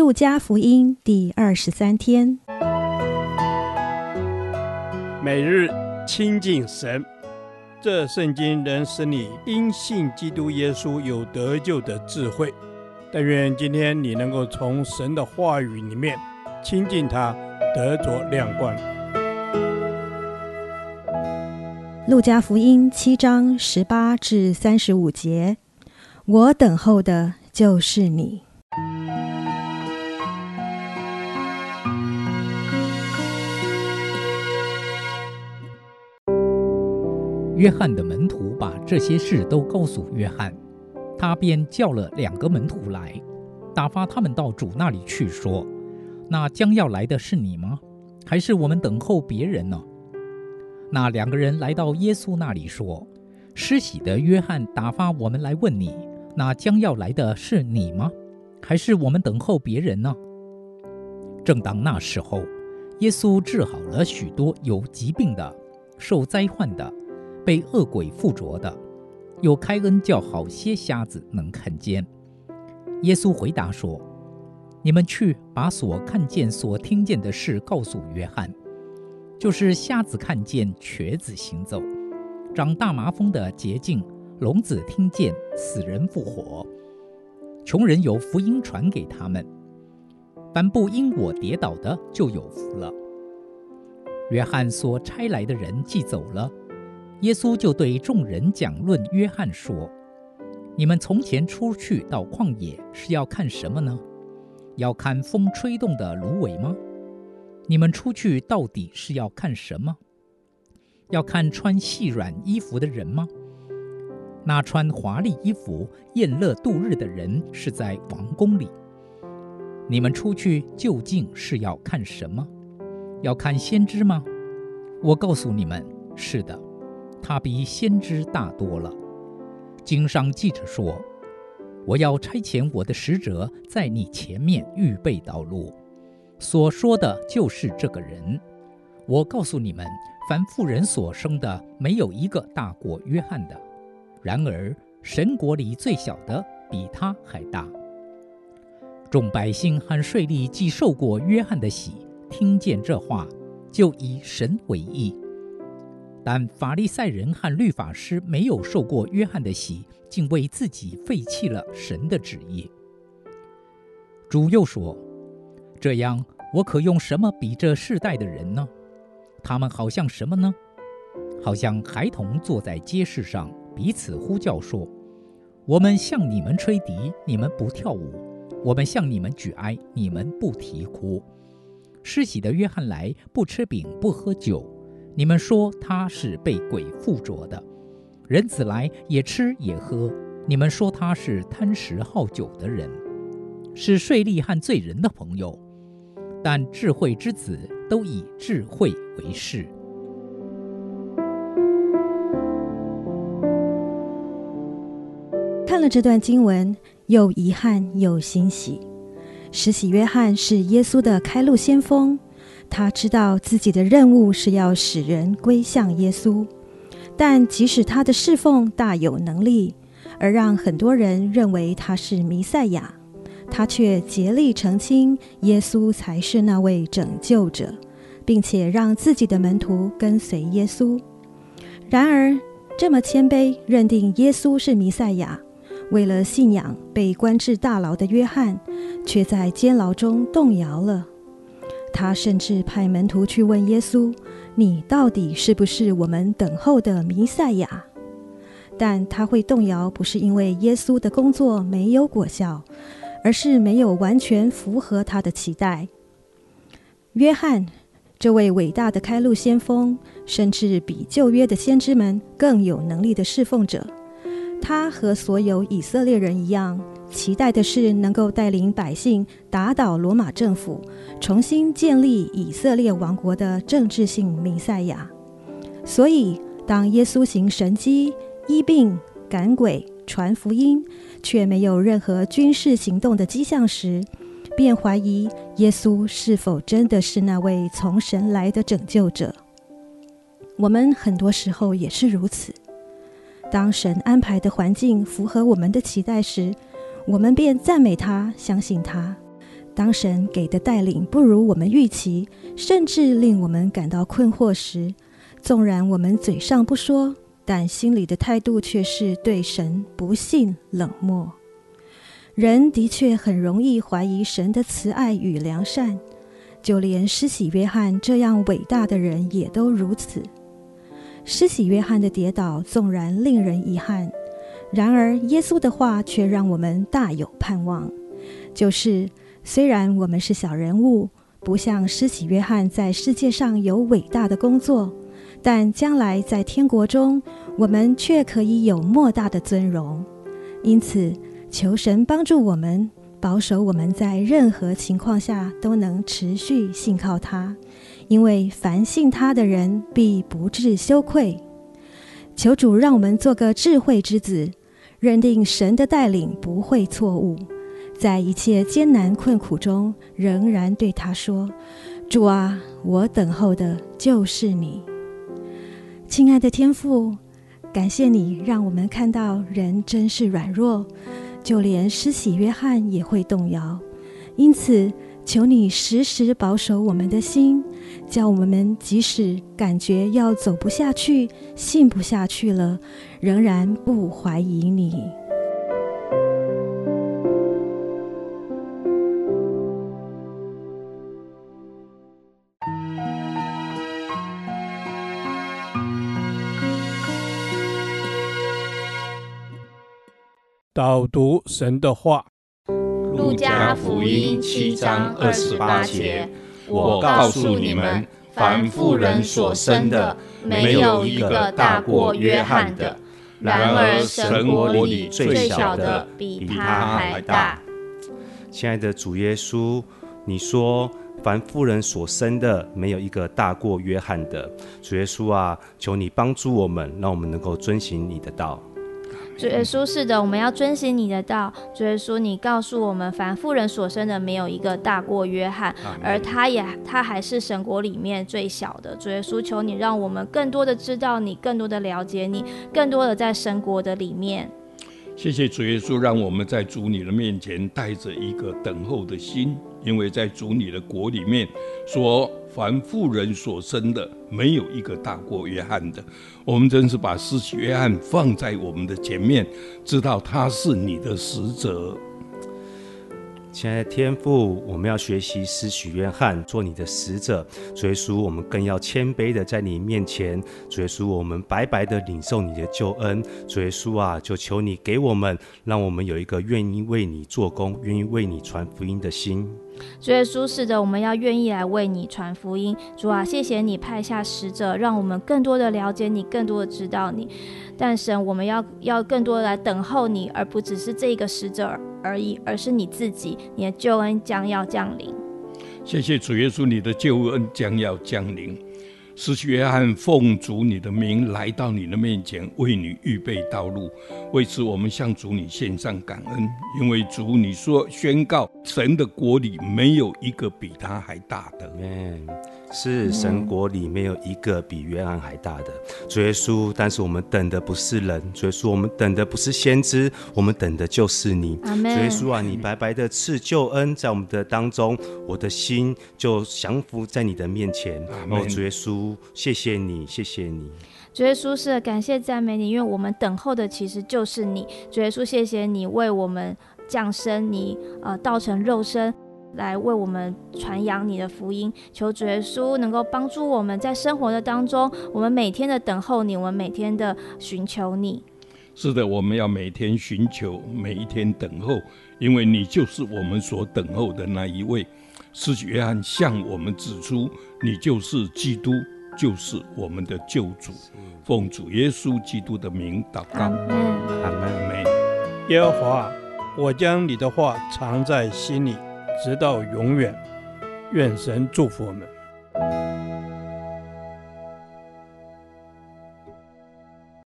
路加福音第二十三天，每日亲近神，这圣经能使你因信基督耶稣有得救的智慧。但愿今天你能够从神的话语里面亲近他，得着亮光。路加福音七章十八至三十五节，我等候的就是你。约翰的门徒把这些事都告诉约翰，他便叫了两个门徒来，打发他们到主那里去，说：“那将要来的是你吗？还是我们等候别人呢？”那两个人来到耶稣那里说：“施洗的约翰打发我们来问你，那将要来的是你吗？还是我们等候别人呢？”正当那时候，耶稣治好了许多有疾病的、受灾患的。被恶鬼附着的，又开恩叫好些瞎子能看见。耶稣回答说：“你们去把所看见、所听见的事告诉约翰，就是瞎子看见、瘸子行走、长大麻风的洁净、聋子听见、死人复活、穷人有福音传给他们。凡不因我跌倒的，就有福了。”约翰所差来的人既走了。耶稣就对众人讲论约翰说：“你们从前出去到旷野是要看什么呢？要看风吹动的芦苇吗？你们出去到底是要看什么？要看穿细软衣服的人吗？那穿华丽衣服宴乐度日的人是在王宫里。你们出去究竟是要看什么？要看先知吗？我告诉你们，是的。”他比先知大多了。经上记者说：“我要差遣我的使者在你前面预备道路。”所说的就是这个人。我告诉你们，凡妇人所生的，没有一个大过约翰的。然而，神国里最小的比他还大。众百姓和税吏既受过约翰的洗，听见这话，就以神为义。但法利赛人和律法师没有受过约翰的洗，竟为自己废弃了神的旨意。主又说：“这样，我可用什么比这世代的人呢？他们好像什么呢？好像孩童坐在街市上，彼此呼叫说：‘我们向你们吹笛，你们不跳舞；我们向你们举哀，你们不啼哭。’施洗的约翰来，不吃饼，不喝酒。”你们说他是被鬼附着的，人子来也吃也喝。你们说他是贪食好酒的人，是税吏和罪人的朋友。但智慧之子都以智慧为是。看了这段经文，又遗憾又欣喜。施洗约翰是耶稣的开路先锋。他知道自己的任务是要使人归向耶稣，但即使他的侍奉大有能力，而让很多人认为他是弥赛亚，他却竭力澄清耶稣才是那位拯救者，并且让自己的门徒跟随耶稣。然而，这么谦卑认定耶稣是弥赛亚，为了信仰被关至大牢的约翰，却在监牢中动摇了。他甚至派门徒去问耶稣：“你到底是不是我们等候的弥赛亚？”但他会动摇，不是因为耶稣的工作没有果效，而是没有完全符合他的期待。约翰这位伟大的开路先锋，甚至比旧约的先知们更有能力的侍奉者，他和所有以色列人一样。期待的是能够带领百姓打倒罗马政府，重新建立以色列王国的政治性弥赛亚。所以，当耶稣行神迹、医病、赶鬼、传福音，却没有任何军事行动的迹象时，便怀疑耶稣是否真的是那位从神来的拯救者。我们很多时候也是如此。当神安排的环境符合我们的期待时，我们便赞美他，相信他；当神给的带领不如我们预期，甚至令我们感到困惑时，纵然我们嘴上不说，但心里的态度却是对神不信、冷漠。人的确很容易怀疑神的慈爱与良善，就连施洗约翰这样伟大的人也都如此。施洗约翰的跌倒纵然令人遗憾，然而耶稣的话却让我们大有盼望，就是虽然我们是小人物，不像施洗约翰在世界上有伟大的工作，但将来在天国中，我们却可以有莫大的尊荣。因此，求神帮助我们，保守我们在任何情况下都能持续信靠他，因为凡信他的人必不致羞愧。求主让我们做个智慧之子，认定神的带领不会错误，在一切艰难困苦中，仍然对他说：“主啊，我等候的就是你。”亲爱的天父，感谢你让我们看到人真是软弱。就连施洗约翰也会动摇，因此求你时时保守我们的心，叫我们即使感觉要走不下去、信不下去了，仍然不怀疑你。导读神的话，《路加福音》七章二十八节：我告诉你们，凡妇人所生的，没有一个大过约翰的；然而神国里最小的比他还大。亲爱的主耶稣，你说凡妇人所生的，没有一个大过约翰的。主耶稣啊，求你帮助我们，让我们能够遵行你的道。主耶稣，是的，我们要遵行你的道。主耶稣，你告诉我们，凡妇人所生的，没有一个大过约翰，而他也他还是神国里面最小的。主耶稣，求你让我们更多的知道你，更多的了解你，更多的在神国的里面。谢谢主耶稣，让我们在主你的面前带着一个等候的心，因为在主你的国里面说。凡妇人所生的，没有一个大过约翰的。我们真是把失去约翰放在我们的前面，知道他是你的使者。亲爱的天父，我们要学习施许约翰做你的使者。主耶稣，我们更要谦卑的在你面前。主耶稣，我们白白的领受你的救恩。主耶稣啊，就求你给我们，让我们有一个愿意为你做工、愿意为你传福音的心。主耶稣，是的，我们要愿意来为你传福音。主啊，谢谢你派下使者，让我们更多的了解你，更多的知道你。但神，我们要要更多的来等候你，而不只是这个使者而已，而是你自己，你的救恩将要降临。谢谢主耶稣，你的救恩将要降临。施洗约翰奉主你的名来到你的面前，为你预备道路。为此，我们向主你献上感恩，因为主你说宣告，神的国里没有一个比他还大的。是神国里没有一个比约翰还大的。主耶稣，但是我们等的不是人，主耶稣，我们等的不是先知，我们等的就是你。主耶稣啊，你白白的赐救恩在我们的当中，我的心就降服在你的面前。哦，主耶稣，谢谢你，谢谢你。主耶稣，是感谢赞美你，因为我们等候的其实就是你。主耶稣，谢谢你为我们降生，你呃道成肉身。来为我们传扬你的福音，求主耶稣能够帮助我们在生活的当中，我们每天的等候你，我们每天的寻求你。是的，我们要每天寻求，每一天等候，因为你就是我们所等候的那一位。施洗约翰向我们指出，你就是基督，就是我们的救主。奉主耶稣基督的名祷告，阿门，阿门，阿门。耶和华，我将你的话藏在心里。直到永远，愿神祝福我们。